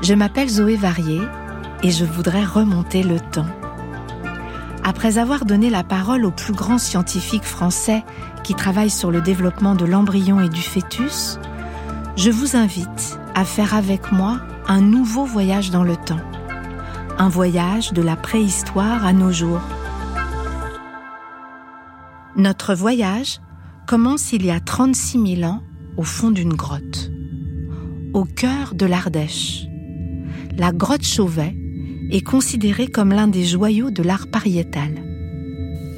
Je m'appelle Zoé Varier et je voudrais remonter le temps. Après avoir donné la parole aux plus grands scientifiques français qui travaillent sur le développement de l'embryon et du fœtus, je vous invite à faire avec moi un nouveau voyage dans le temps. Un voyage de la préhistoire à nos jours. Notre voyage commence il y a 36 000 ans au fond d'une grotte, au cœur de l'Ardèche. La grotte Chauvet est considérée comme l'un des joyaux de l'art pariétal.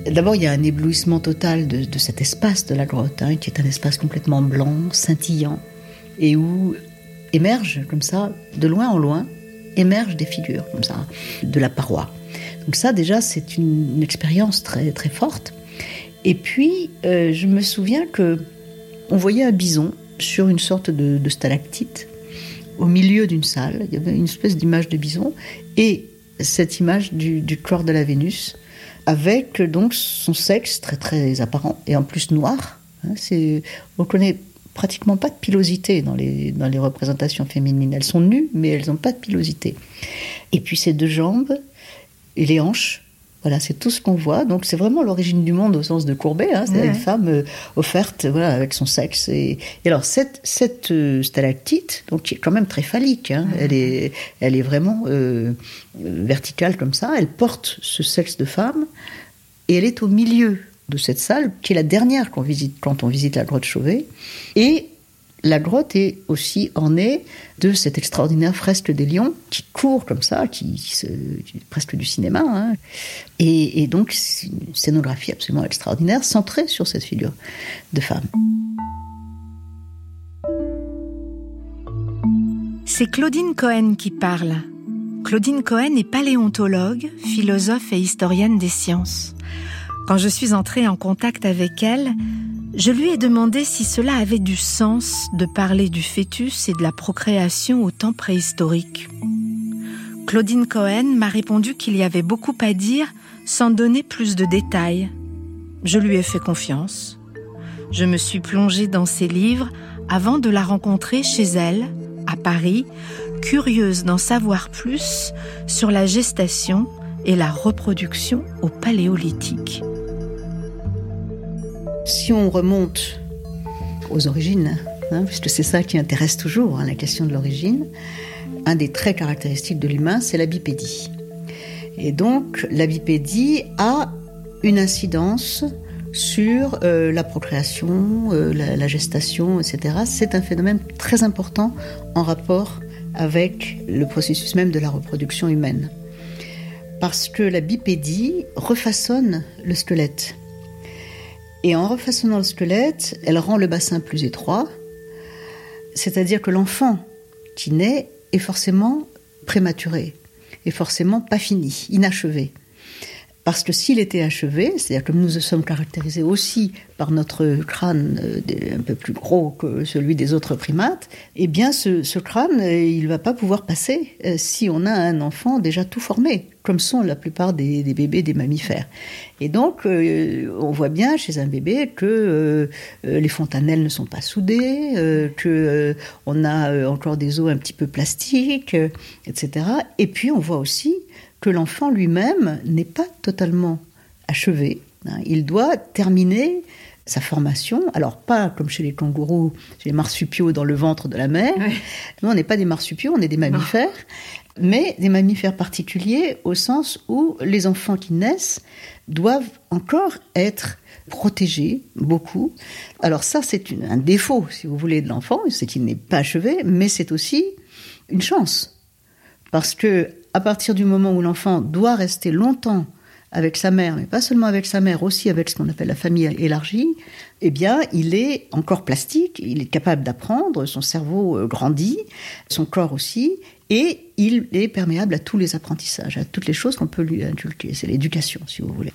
D'abord, il y a un éblouissement total de, cet espace de la grotte, hein, qui est un espace complètement blanc, scintillant, et où émergent comme ça, de loin en loin, émergent des figures comme ça, de la paroi. Donc ça, déjà, c'est une, expérience très très forte. Et puis, euh, je me souviens que on voyait un bison sur une sorte de, stalactite au milieu d'une salle. Il y avait une espèce d'image de bison et cette image du, corps de la Vénus avec donc son sexe très très apparent et en plus noir. Hein, c'est, on connaît pratiquement pas de pilosité dans les, dans les représentations féminines. Elles sont nues, mais elles n'ont pas de pilosité. Et puis ces deux jambes et les hanches voilà, c'est tout ce qu'on voit. Donc c'est vraiment l'origine du monde au sens de Courbet. Hein. C'est une femme euh, offerte, voilà, avec son sexe. Et, alors cette, cette euh, stalactite, donc qui est quand même très phallique, hein, elle est, elle est vraiment euh, verticale comme ça. Elle porte ce sexe de femme et elle est au milieu de cette salle, qui est la dernière qu'on visite quand on visite la grotte Chauvet. Et la grotte est aussi ornée de cette extraordinaire fresque des lions qui court comme ça, qui, se, presque du cinéma. Hein. Et, et, donc, c'est une scénographie absolument extraordinaire, centrée sur cette figure de femme. C'est Claudine Cohen qui parle. Claudine Cohen est paléontologue, philosophe et historienne des sciences. Quand je suis entrée en contact avec elle, je lui ai demandé si cela avait du sens de parler du fœtus et de la procréation au temps préhistorique. Claudine Cohen m'a répondu qu'il y avait beaucoup à dire sans donner plus de détails. Je lui ai fait confiance. Je me suis plongée dans ses livres avant de la rencontrer chez elle, à Paris, curieuse d'en savoir plus sur la gestation et la reproduction au paléolithique. Si on remonte aux origines, hein, puisque c'est ça qui intéresse toujours, hein, la question de l'origine, un des traits caractéristiques de l'humain, c'est la bipédie. Et donc, la bipédie a une incidence sur euh, la procréation, euh, la, gestation, etc. C'est un phénomène très important en rapport avec le processus même de la reproduction humaine. Parce que la bipédie refaçonne le squelette. Et en refaçonnant le squelette, elle rend le bassin plus étroit, c'est-à-dire que l'enfant qui naît est forcément prématuré, est forcément pas fini, inachevé. Parce que s'il était achevé, c'est-à-dire que nous sommes caractérisés aussi par notre crâne euh, un peu plus gros que celui des autres primates, eh bien ce, crâne, euh, il ne va pas pouvoir passer euh, si on a un enfant déjà tout formé, comme sont la plupart des, bébés des mammifères. Et donc, on voit bien chez un bébé que les fontanelles ne sont pas soudées, que on a encore des os un petit peu plastiques, etc. Et puis, on voit aussi que l'enfant lui-même n'est pas totalement achevé. Hein. Il doit terminer sa formation. Alors, pas comme chez les kangourous, chez les marsupiaux dans le ventre de la mère. Nous, on n'est pas des marsupiaux, on est des mammifères. Mais des mammifères particuliers au sens où les enfants qui naissent doivent encore être protégés beaucoup. Alors ça, c'est un défaut, si vous voulez, de l'enfant, c'est qu'il n'est pas achevé, mais c'est aussi une chance. Parce que à partir du moment où l'enfant doit rester longtemps avec sa mère, mais pas seulement avec sa mère, aussi avec ce qu'on appelle la famille élargie, eh bien, il est encore plastique, il est capable d'apprendre, son cerveau euh, grandit, son corps aussi, et il est perméable à tous les apprentissages, à toutes les choses qu'on peut lui inculquer. C'est l'éducation, si vous voulez.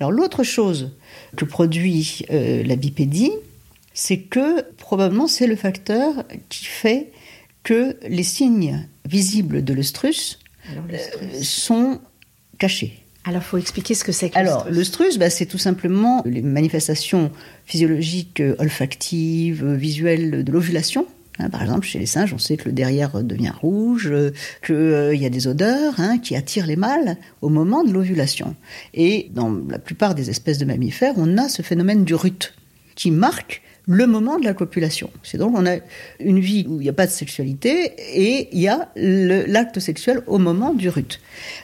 Alors l'autre chose que produit euh, la bipédie, c'est que probablement c'est le facteur qui fait que les signes visibles de euh, sont cachés. Alors, il faut expliquer ce que c'est que Alors, l'œstrus, bah, c'est tout simplement les manifestations physiologiques euh, olfactives, visuelles de l'ovulation. Hein, par exemple, chez les singes, on sait que le derrière devient rouge, euh, qu'il y a des odeurs hein, qui attirent les mâles au moment de l'ovulation. Et dans la plupart des espèces de mammifères, on a ce phénomène du rut qui marque le moment de la copulation. C'est donc on a une vie où il n'y a pas de sexualité et il y a l'acte sexuel au moment du rut.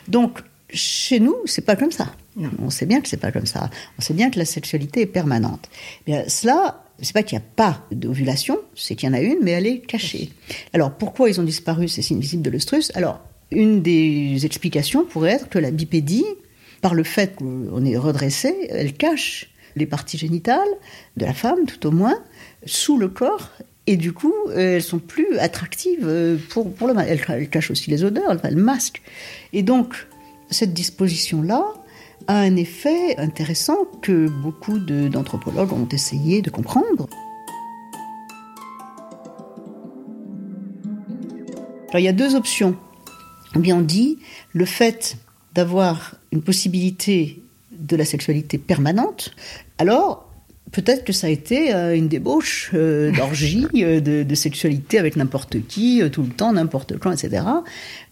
Donc chez nous, c'est pas comme ça. On sait bien que c'est pas comme ça. On sait bien que la sexualité est permanente. Eh bien, cela, c'est pas qu'il n'y a pas d'ovulation, c'est qu'il y en a une, mais elle est cachée. Alors pourquoi ils ont disparu? Ces signes visibles de l'œstrus Alors une des explications pourrait être que la bipédie, par le fait qu'on est redressé, elle cache les parties génitales de la femme, tout au moins, sous le corps. Et du coup, elles sont plus attractives euh, pour, le mâle. Elles, cachent aussi les odeurs, elles masquent. Et donc, cette disposition-là a un effet intéressant que beaucoup d'anthropologues ont essayé de comprendre. Alors, il y a deux options. Bien, on dit le fait d'avoir une possibilité de la sexualité permanente, alors peut-être que ça a été euh, une débauche euh, d'orgie, euh, de, sexualité avec n'importe qui, tout le temps, n'importe quand, etc.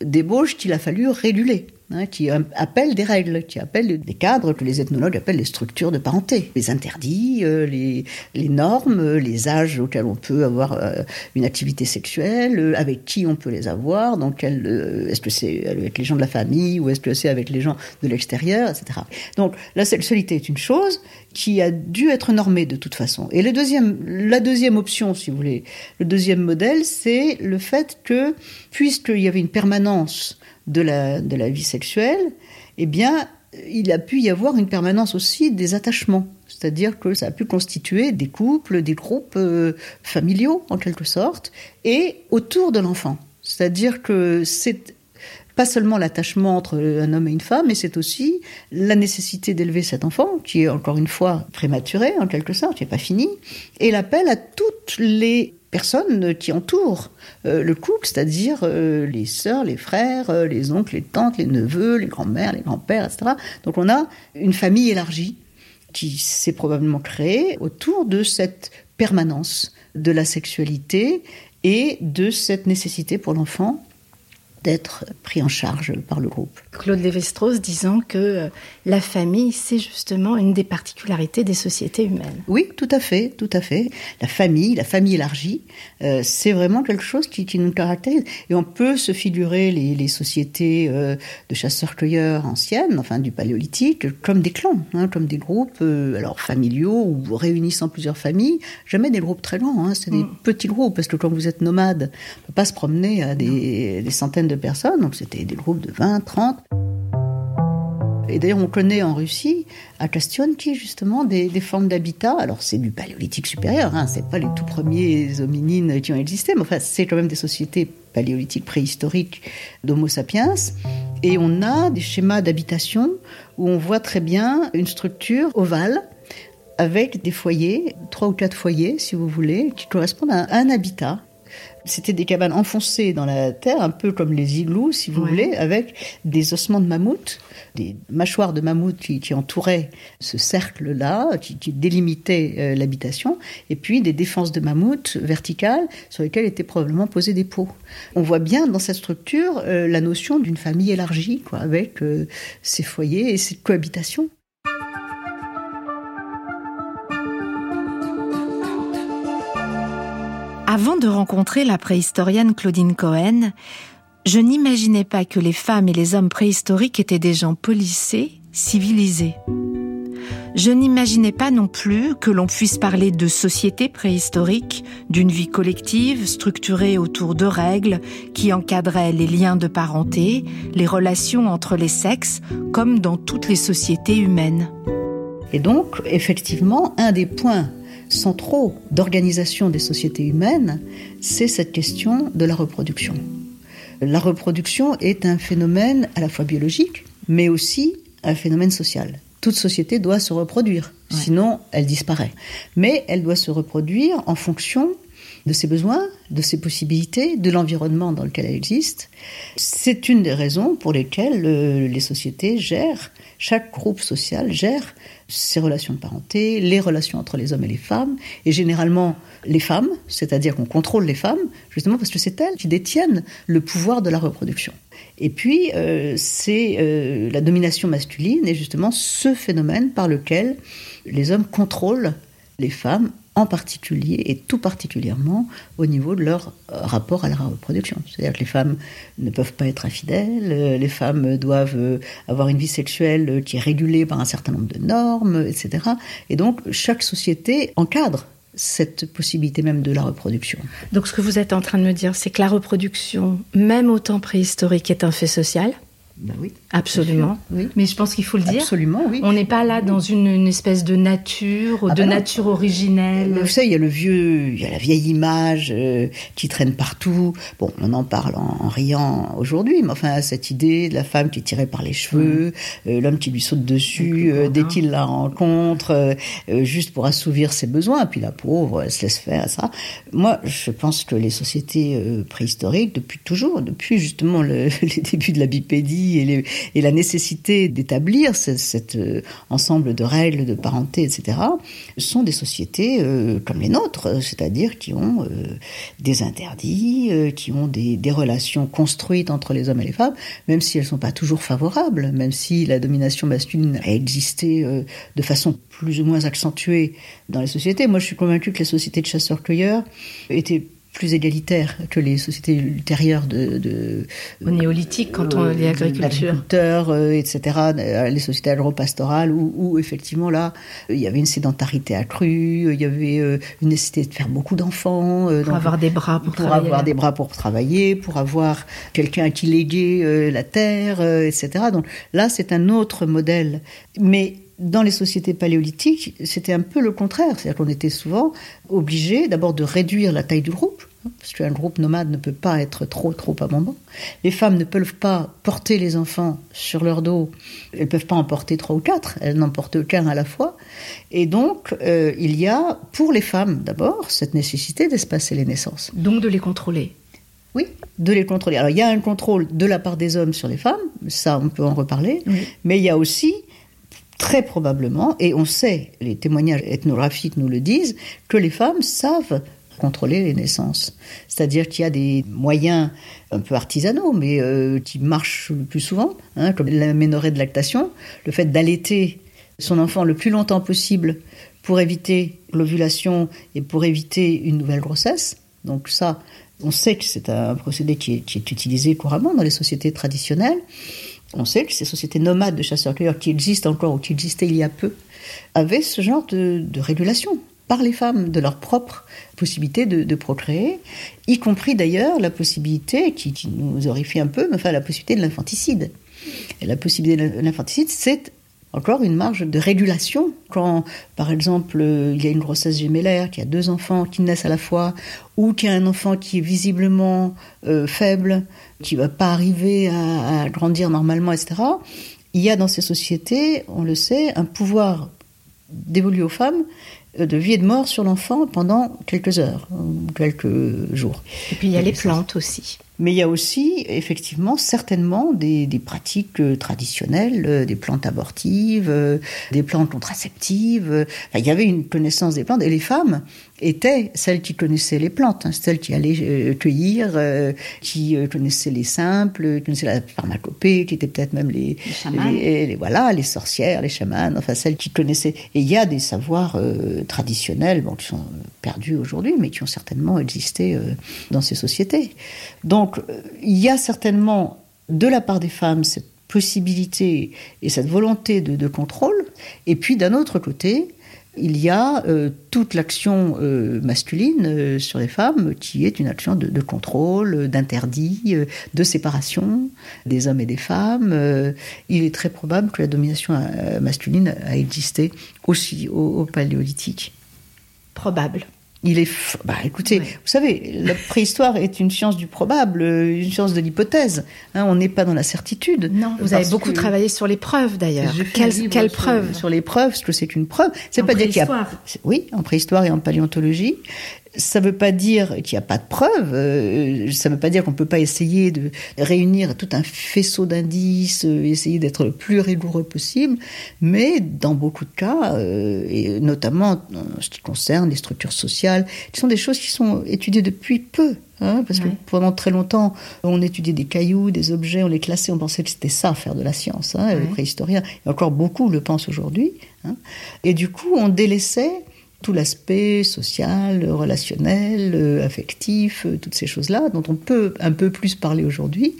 Débauche qu'il a fallu réguler. Hein, qui appellent des règles, qui appellent des cadres que les ethnologues appellent les structures de parenté, les interdits, euh, les, normes, euh, les âges auxquels on peut avoir euh, une activité sexuelle, avec qui on peut les avoir, est-ce que c'est avec les gens de la famille ou est-ce que c'est avec les gens de l'extérieur, etc. Donc la sexualité est une chose qui a dû être normée de toute façon. Et le deuxième, la deuxième option, si vous voulez, le deuxième modèle, c'est le fait que puisqu'il y avait une permanence de la, de la vie sexuelle, eh bien, il a pu y avoir une permanence aussi des attachements. C'est-à-dire que ça a pu constituer des couples, des groupes euh, familiaux, en quelque sorte, et autour de l'enfant. C'est-à-dire que c'est pas seulement l'attachement entre un homme et une femme, mais c'est aussi la nécessité d'élever cet enfant, qui est encore une fois prématuré, en quelque sorte, qui n'est pas fini, et l'appel à toutes les personnes qui entourent euh, le couple, c'est-à-dire euh, les sœurs, les frères, euh, les oncles, les tantes, les neveux, les grands-mères, les grands-pères, etc. Donc on a une famille élargie qui s'est probablement créée autour de cette permanence de la sexualité et de cette nécessité pour l'enfant d'être pris en charge par le groupe. Claude Lévi-Strauss disant que euh, la famille, c'est justement une des particularités des sociétés humaines. Oui, tout à fait, tout à fait. La famille, la famille élargie, euh, c'est vraiment quelque chose qui, nous caractérise. Et on peut se figurer les, sociétés euh, de chasseurs-cueilleurs anciennes, enfin du paléolithique, comme des clans, hein, comme des groupes, alors familiaux ou réunissant plusieurs familles. Jamais des groupes très grands, hein, c'est des mm. petits groupes, parce que quand vous êtes nomade, on ne peut pas se promener à des, des centaines de personnes, donc c'était des groupes de 20, 30. Et d'ailleurs, on connaît en Russie, à Kastionki, justement, des, formes d'habitat. Alors, c'est du paléolithique supérieur, hein, c'est pas les tout premiers hominines qui ont existé, mais enfin, c'est quand même des sociétés paléolithiques préhistoriques d'Homo sapiens. Et on a des schémas d'habitation où on voit très bien une structure ovale avec des foyers, trois ou quatre foyers, si vous voulez, qui correspondent à un habitat c'était des cabanes enfoncées dans la terre, un peu comme les igloos, si vous voulez, avec des ossements de mammouth, des mâchoires de mammouth qui, entouraient ce cercle-là, qui, qui délimitaient euh, l'habitation, et puis des défenses de mammouth verticales sur lesquelles étaient probablement posés des pots. On voit bien dans cette structure euh, la notion d'une famille élargie, quoi, avec euh, ces foyers et cette cohabitation. Avant de rencontrer la préhistorienne Claudine Cohen, je n'imaginais pas que les femmes et les hommes préhistoriques étaient des gens polissés, civilisés. je n'imaginais pas non plus que l'on puisse parler de société préhistorique, d'une vie collective structurée autour de règles qui encadraient les liens de parenté, les relations entre les sexes, comme dans toutes les sociétés humaines. Et donc, effectivement, un des points centraux d'organisation des sociétés humaines, c'est cette question de la reproduction. La reproduction est un phénomène à la fois biologique, mais aussi un phénomène social. Toute société doit se reproduire, sinon elle disparaît. Mais elle doit se reproduire en fonction de ses besoins, de ses possibilités, de l'environnement dans lequel elle existe. C'est une des raisons pour lesquelles euh, les sociétés gèrent, chaque groupe social gère ses relations de parenté, les relations entre les hommes et les femmes, et généralement les femmes, c'est-à-dire qu'on contrôle les femmes, justement parce que c'est elles qui détiennent le pouvoir de la reproduction. Et puis, euh, c'est euh, la domination masculine et justement ce phénomène par lequel les hommes contrôlent les femmes en particulier et tout particulièrement au niveau de leur euh, rapport à la reproduction. C'est-à-dire que les femmes ne peuvent pas être infidèles, euh, les femmes doivent euh, avoir une vie sexuelle qui est régulée par un certain nombre de normes, etc. Et donc chaque société encadre cette possibilité même de la reproduction. Donc ce que vous êtes en train de me dire, c'est que la reproduction, même au temps préhistorique, est un fait social ben oui. Absolument. Oui. Mais je pense qu'il faut le dire. Absolument, oui. On n'est pas là dans une, espèce de nature, ah de ben nature originelle. Vous savez, il y a le vieux, il y a la vieille image euh, qui traîne partout. Bon, on en parle en, riant aujourd'hui, mais enfin, cette idée de la femme qui est tirée par les cheveux, euh, l'homme qui lui saute dessus euh, dès qu'il la rencontre, juste pour assouvir ses besoins, puis la pauvre, elle se laisse faire ça. Moi, je pense que les sociétés préhistoriques, depuis toujours, depuis justement le, les débuts de la bipédie, et, la nécessité d'établir cet euh, ensemble de règles de parenté, etc., sont des sociétés euh, comme les nôtres, c'est-à-dire qui ont euh, des interdits, qui ont des, relations construites entre les hommes et les femmes, même si elles ne sont pas toujours favorables, même si la domination masculine a existé de façon plus ou moins accentuée dans les sociétés. Moi, je suis convaincue que les sociétés de chasseurs-cueilleurs étaient plus égalitaire que les sociétés ultérieures de, de au néolithique quand on est agriculteurs, euh, etc. Euh, les sociétés agro-pastorales où, où, effectivement là il y avait une sédentarité accrue, il y avait euh, une nécessité de faire beaucoup d'enfants, pour avoir des bras pour, pour avoir des bras pour travailler, pour avoir quelqu'un qui léguait la terre, etc. Donc là c'est un autre modèle, mais dans les sociétés paléolithiques, c'était un peu le contraire. C'est-à-dire qu'on était souvent obligé d'abord de réduire la taille du groupe, hein, parce qu'un groupe nomade ne peut pas être trop, trop abondant. Les femmes ne peuvent pas porter les enfants sur leur dos. Elles ne peuvent pas en porter trois ou quatre. Elles n'en portent aucun à la fois. Et donc, euh, il y a, pour les femmes d'abord, cette nécessité d'espacer les naissances. Donc de les contrôler. Oui, de les contrôler. Alors, il y a un contrôle de la part des hommes sur les femmes, ça, on peut en reparler, mais il y a aussi très probablement, et on sait, les témoignages ethnographiques nous le disent, que les femmes savent contrôler les naissances. C'est-à-dire qu'il y a des moyens un peu artisanaux, mais euh, qui marchent le plus souvent, hein, comme la ménorée de lactation, le fait d'allaiter son enfant le plus longtemps possible pour éviter l'ovulation et pour éviter une nouvelle grossesse. Donc ça, on sait que c'est un procédé qui est utilisé couramment dans les sociétés traditionnelles. On sait que ces sociétés nomades de chasseurs-cueilleurs qui existent encore ou qui existaient il y a peu avaient ce genre de, régulation par les femmes de leur propre possibilité de, procréer, y compris d'ailleurs la possibilité, qui, nous horrifie un peu, mais enfin la possibilité de l'infanticide. La possibilité de l'infanticide, c'est encore une marge de régulation. Quand, par exemple, il y a une grossesse gémellaire, qui a deux enfants qui naissent à la fois, ou qu'il y a un enfant qui est visiblement euh, faible, qui ne va pas arriver à, grandir normalement, etc., il y a dans ces sociétés, on le sait, un pouvoir dévolu aux femmes euh, de vie et de mort sur l'enfant pendant quelques heures, quelques jours. Et puis il y a les plantes aussi. Mais il y a aussi, effectivement, certainement des, pratiques euh, traditionnelles, euh, des plantes abortives, euh, des plantes contraceptives. il y avait une connaissance des plantes. Et les femmes étaient celles qui connaissaient les plantes, hein, celles qui allaient cueillir, qui connaissaient les simples, qui connaissaient la pharmacopée, qui étaient peut-être même les, les, voilà, les sorcières, les chamanes, enfin celles qui connaissaient. Et il y a des savoirs traditionnels, bon, qui sont perdus aujourd'hui, mais qui ont certainement existé dans ces sociétés. Donc, donc, il y a certainement, de la part des femmes, cette possibilité et cette volonté de contrôle. Et puis d'un autre côté, il y a euh, toute l'action euh, masculine euh, sur les femmes qui est une action de, contrôle, d'interdit, de séparation des hommes et des femmes. il est très probable que la domination masculine a existé aussi au paléolithique. Probable. Il est. Bah, écoutez, vous savez, la préhistoire est une science du probable, une science de l'hypothèse. Hein, on n'est pas dans la certitude. Non, vous avez beaucoup travaillé sur les preuves d'ailleurs. Quelles quelle preuves Sur les preuves, ce que c'est qu'une preuve. C'est pas y a. Oui, en préhistoire et en paléontologie ça ne veut pas dire qu'il n'y a pas de preuves, euh, ça ne veut pas dire qu'on ne peut pas essayer de réunir tout un faisceau d'indices, euh, essayer d'être le plus rigoureux possible, mais dans beaucoup de cas, euh, et notamment en ce qui concerne les structures sociales, ce sont des choses qui sont étudiées depuis peu. Hein, parce que pendant très longtemps, on étudiait des cailloux, des objets, on les classait, on pensait que c'était ça, faire de la science. Hein, Les préhistoriens, et encore beaucoup le pensent aujourd'hui. Hein. Et du coup, on délaissait tout l'aspect social, relationnel, euh, affectif, euh, toutes ces choses-là, dont on peut un peu plus parler aujourd'hui.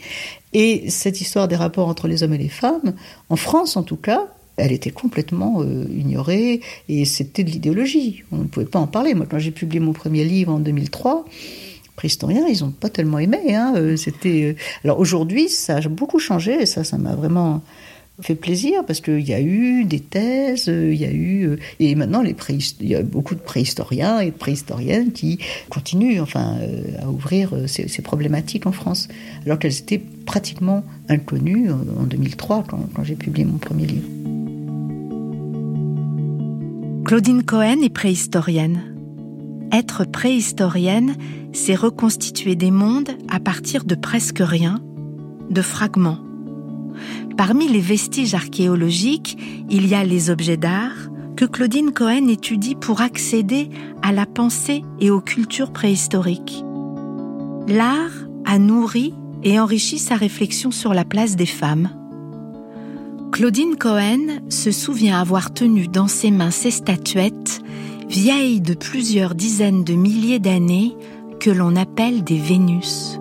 Et cette histoire des rapports entre les hommes et les femmes, en France en tout cas, elle était complètement euh, ignorée et c'était de l'idéologie. On ne pouvait pas en parler. Moi, quand j'ai publié mon premier livre en 2003, préhistoriens, ils n'ont pas tellement aimé. Hein. C'était alors aujourd'hui, ça a beaucoup changé et ça, ça m'a vraiment fait plaisir parce qu'il y a eu des thèses, il y a eu euh, et maintenant les il y a beaucoup de préhistoriens et de préhistoriennes qui continuent enfin euh, à ouvrir euh, ces, problématiques en France alors qu'elles étaient pratiquement inconnues en 2003 quand, quand j'ai publié mon premier livre. Claudine Cohen est préhistorienne. Être préhistorienne, c'est reconstituer des mondes à partir de presque rien, de fragments Parmi les vestiges archéologiques, il y a les objets d'art que Claudine Cohen étudie pour accéder à la pensée et aux cultures préhistoriques. L'art a nourri et enrichi sa réflexion sur la place des femmes. Claudine Cohen se souvient avoir tenu dans ses mains ces statuettes, vieilles de plusieurs dizaines de milliers d'années, que l'on appelle des Vénus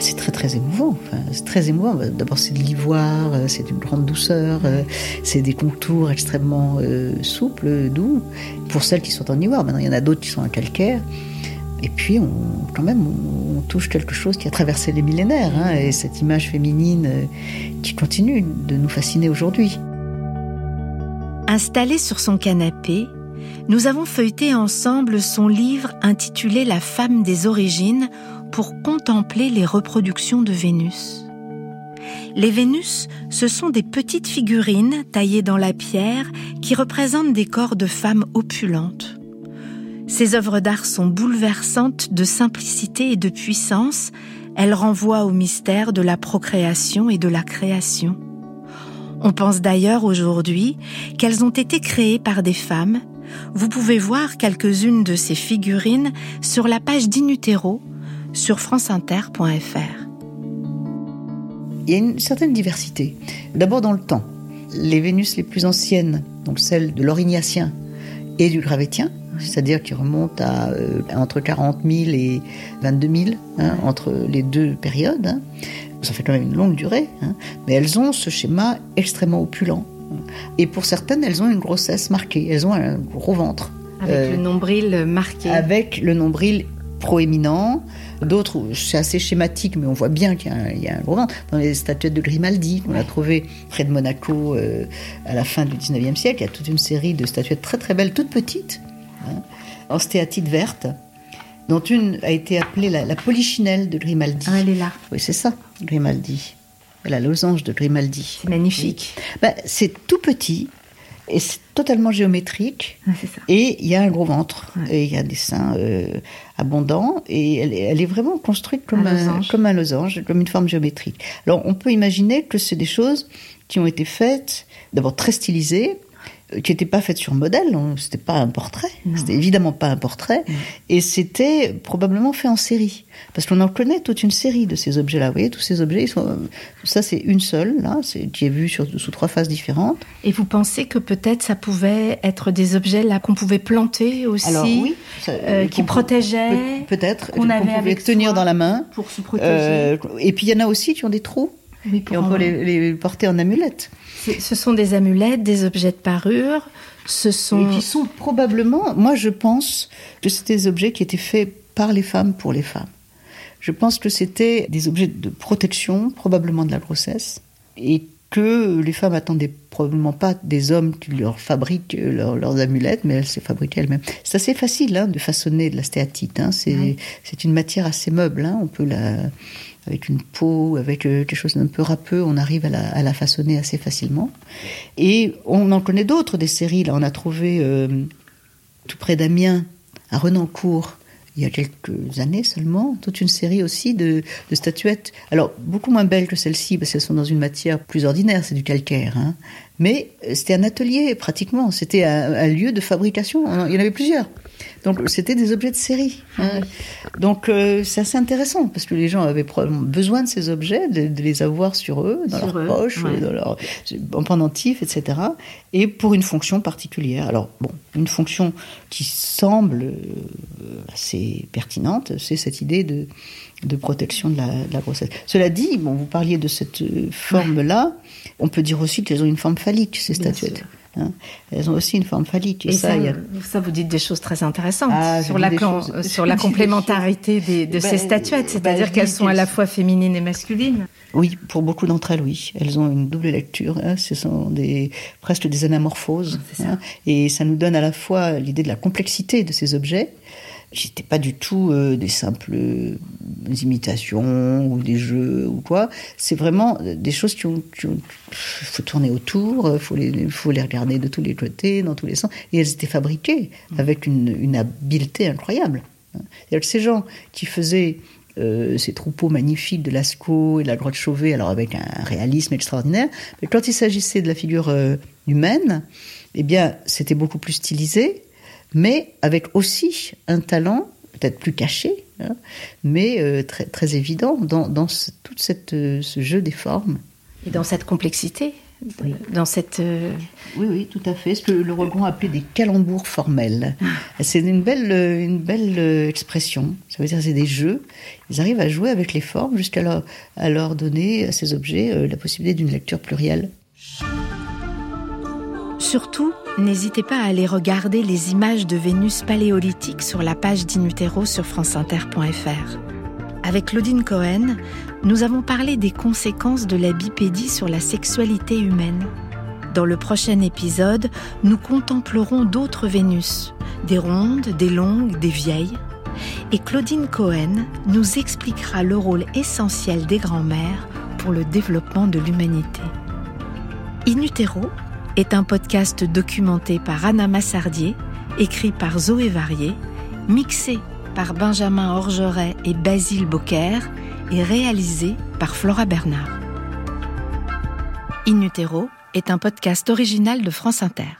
c'est très très émouvant. c'est très émouvant. D'abord, c'est de l'ivoire, euh, c'est d'une grande douceur, euh, c'est des contours extrêmement euh, souples, doux. Pour celles qui sont en ivoire, maintenant il y en a d'autres qui sont en calcaire. Et puis, quand même, on, touche quelque chose qui a traversé les millénaires, hein, et cette image féminine qui continue de nous fasciner aujourd'hui. Installée sur son canapé, nous avons feuilleté ensemble son livre intitulé La femme des origines pour contempler les reproductions de Vénus. Les Vénus, ce sont des petites figurines taillées dans la pierre qui représentent des corps de femmes opulentes. Ces œuvres d'art sont bouleversantes de simplicité et de puissance, elles renvoient au mystère de la procréation et de la création. On pense d'ailleurs aujourd'hui qu'elles ont été créées par des femmes. Vous pouvez voir quelques-unes de ces figurines sur la page d'Inutero sur franceinter.fr. Il y a une certaine diversité. D'abord dans le temps. Les Vénus les plus anciennes, donc celles de l'Orignacien et du Gravétien, c'est-à-dire qui remontent à euh, entre 40 000 et 22 000, hein, entre les deux périodes. Hein. Ça fait quand même une longue durée, hein. mais elles ont ce schéma extrêmement opulent. Et pour certaines, elles ont une grossesse marquée, elles ont un gros ventre. Avec le euh, nombril marqué. Avec le nombril proéminent. D'autres, c'est assez schématique, mais on voit bien qu'il y, a un gros ventre. Dans les statuettes de Grimaldi, qu'on a trouvées près de Monaco euh, à la fin du 19e siècle, il y a toute une série de statuettes très très belles, toutes petites, hein, en stéatite verte, dont une a été appelée la, polychinelle de Grimaldi. Ah, elle est là. Oui, c'est ça, Grimaldi. La losange de Grimaldi. C'est magnifique. Ben, c'est tout petit, et c'est totalement géométrique. Et il y a un gros ventre. Et il y a des seins euh, abondants. Et elle, est vraiment construite comme un, comme un losange, comme une forme géométrique. Alors on peut imaginer que c'est des choses qui ont été faites, d'abord très stylisées, qui n'était pas faite sur modèle, c'était pas un portrait, c'était évidemment pas un portrait, et c'était probablement fait en série, parce qu'on en connaît toute une série de ces objets-là. Vous voyez, tous ces objets, sont, ça c'est une seule, là, qui est vue sur, sous trois phases différentes. Et vous pensez que peut-être ça pouvait être des objets là qu'on pouvait planter aussi, Alors, oui, euh, qui protégeaient, peut-être, qu'on pouvait tenir dans la main. pour se protéger. Euh, et puis il y en a aussi qui ont des trous et on peut les, porter en amulettes. Ce sont des amulettes, des objets de parure. Ce sont. Et qui sont probablement, moi je pense que c'était des objets qui étaient faits par les femmes pour les femmes. Je pense que c'était des objets de protection, probablement de la grossesse, et que les femmes attendaient probablement pas des hommes qui leur fabriquent leurs amulettes, mais elles se fabriquaient elles-mêmes. C'est assez facile hein, de façonner de la stéatite. Hein. C'est une matière assez meuble. Hein. On peut la, avec une peau, avec euh, quelque chose d'un peu râpeux, on arrive à la, façonner assez facilement. Et on en connaît d'autres des séries. Là, on a trouvé euh, tout près d'Amiens, à Renancourt, il y a quelques années seulement, toute une série aussi de, statuettes. Alors, beaucoup moins belles que celles-ci, parce qu'elles sont dans une matière plus ordinaire, c'est du calcaire. Hein. Mais euh, c'était un atelier, pratiquement. C'était un, lieu de fabrication. Il y en avait plusieurs. Donc, c'était des objets de série. Hein. Donc, euh, c'est assez intéressant, parce que les gens avaient probablement besoin de ces objets, de, les avoir sur eux, dans leur poche, dans leur en pendentif, etc. Et pour une fonction particulière. Alors, bon, une fonction qui semble euh, assez pertinente, c'est cette idée de, de protection de la, grossesse. Cela dit, bon, vous parliez de cette forme-là, on peut dire aussi qu'elles ont une forme phallique, ces statuettes. Hein. Elles ont aussi une forme phallique. Et, ça, ça, vous dites des choses très intéressantes ah, sur, la, sur la complémentarité de ces ben, statuettes, ben, c'est-à-dire qu'elles sont à la fois féminines et masculines. Oui, pour beaucoup d'entre elles, oui. Elles ont une double lecture. Hein. Ce sont des, presque des anamorphoses. Hein. Et ça nous donne à la fois l'idée de la complexité de ces objets, J'étais pas du tout euh, des simples euh, imitations ou des jeux ou quoi. C'est vraiment des choses qui ont, qui faut tourner autour, euh, faut les, faut les regarder de tous les côtés, dans tous les sens. Et elles étaient fabriquées avec une, une habileté incroyable. cest ces gens qui faisaient ces troupeaux magnifiques de Lascaux et de la grotte Chauvet, alors avec un réalisme extraordinaire, mais quand il s'agissait de la figure humaine, eh bien, c'était beaucoup plus stylisé mais avec aussi un talent peut-être plus caché, hein, mais euh, très, très évident dans, dans tout cette, euh, ce jeu des formes. Et dans cette complexité dans cette... Euh, oui, oui, tout à fait. Ce que le Rebond appelait des calembours formels. Ah. C'est une belle, une belle expression. Ça veut dire c'est des jeux. Ils arrivent à jouer avec les formes jusqu'à leur, à leur donner à ces objets la possibilité d'une lecture plurielle. Surtout, n'hésitez pas à aller regarder les images de Vénus paléolithique sur la page d'Inutero sur franceinter.fr. Avec Claudine Cohen, nous avons parlé des conséquences de la bipédie sur la sexualité humaine. Dans le prochain épisode, nous contemplerons d'autres Vénus, des rondes, des longues, des vieilles. Et Claudine Cohen nous expliquera le rôle essentiel des grands-mères pour le développement de l'humanité. Inutero est un podcast documenté par Anna Massardier, écrit par Zoé Varier, mixé par Benjamin Orgeret et Basile Bocquer et réalisé par Flora Bernard. In est un podcast original de France Inter.